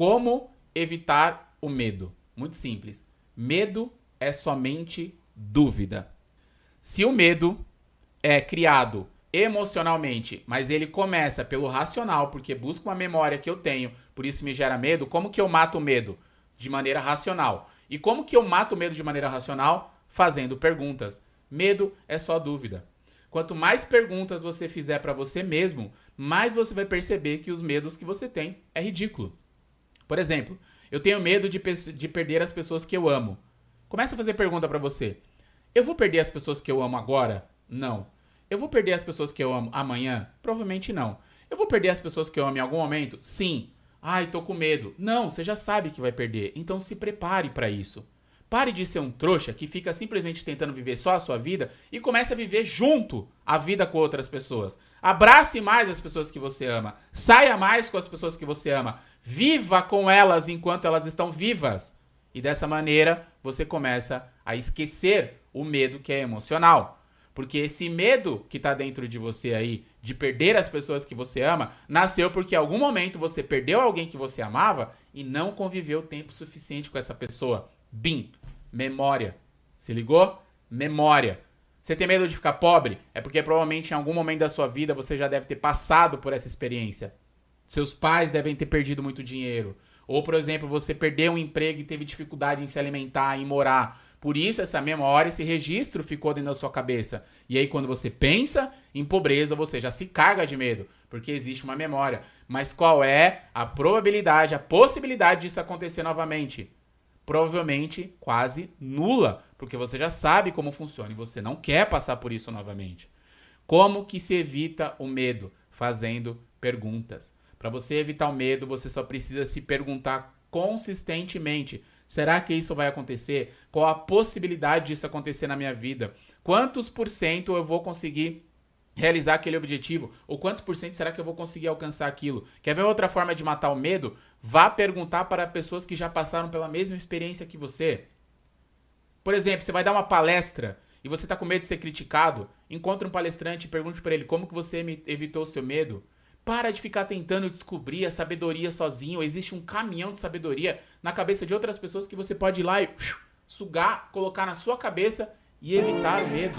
Como evitar o medo? Muito simples. Medo é somente dúvida. Se o medo é criado emocionalmente, mas ele começa pelo racional, porque busca uma memória que eu tenho, por isso me gera medo, como que eu mato o medo? De maneira racional. E como que eu mato o medo de maneira racional? Fazendo perguntas. Medo é só dúvida. Quanto mais perguntas você fizer para você mesmo, mais você vai perceber que os medos que você tem é ridículo. Por exemplo, eu tenho medo de, de perder as pessoas que eu amo. Começa a fazer pergunta para você. Eu vou perder as pessoas que eu amo agora? Não. Eu vou perder as pessoas que eu amo amanhã? Provavelmente não. Eu vou perder as pessoas que eu amo em algum momento? Sim. Ai, tô com medo. Não, você já sabe que vai perder. Então se prepare para isso. Pare de ser um trouxa que fica simplesmente tentando viver só a sua vida e comece a viver junto a vida com outras pessoas. Abrace mais as pessoas que você ama. Saia mais com as pessoas que você ama. Viva com elas enquanto elas estão vivas. E dessa maneira você começa a esquecer o medo que é emocional. Porque esse medo que está dentro de você aí, de perder as pessoas que você ama, nasceu porque em algum momento você perdeu alguém que você amava e não conviveu tempo suficiente com essa pessoa. Bim, memória. Se ligou? Memória. Você tem medo de ficar pobre? É porque provavelmente em algum momento da sua vida você já deve ter passado por essa experiência. Seus pais devem ter perdido muito dinheiro. Ou, por exemplo, você perdeu um emprego e teve dificuldade em se alimentar, em morar. Por isso, essa memória, esse registro ficou dentro da sua cabeça. E aí, quando você pensa em pobreza, você já se carga de medo, porque existe uma memória. Mas qual é a probabilidade, a possibilidade disso acontecer novamente? Provavelmente quase nula, porque você já sabe como funciona e você não quer passar por isso novamente. Como que se evita o medo? Fazendo perguntas. Para você evitar o medo, você só precisa se perguntar consistentemente Será que isso vai acontecer? Qual a possibilidade disso acontecer na minha vida? Quantos por cento eu vou conseguir realizar aquele objetivo? Ou quantos por cento será que eu vou conseguir alcançar aquilo? Quer ver outra forma de matar o medo? Vá perguntar para pessoas que já passaram pela mesma experiência que você. Por exemplo, você vai dar uma palestra e você está com medo de ser criticado, encontre um palestrante e pergunte para ele como que você evitou o seu medo. Para de ficar tentando descobrir a sabedoria sozinho. Existe um caminhão de sabedoria na cabeça de outras pessoas que você pode ir lá e sugar, colocar na sua cabeça e evitar o medo.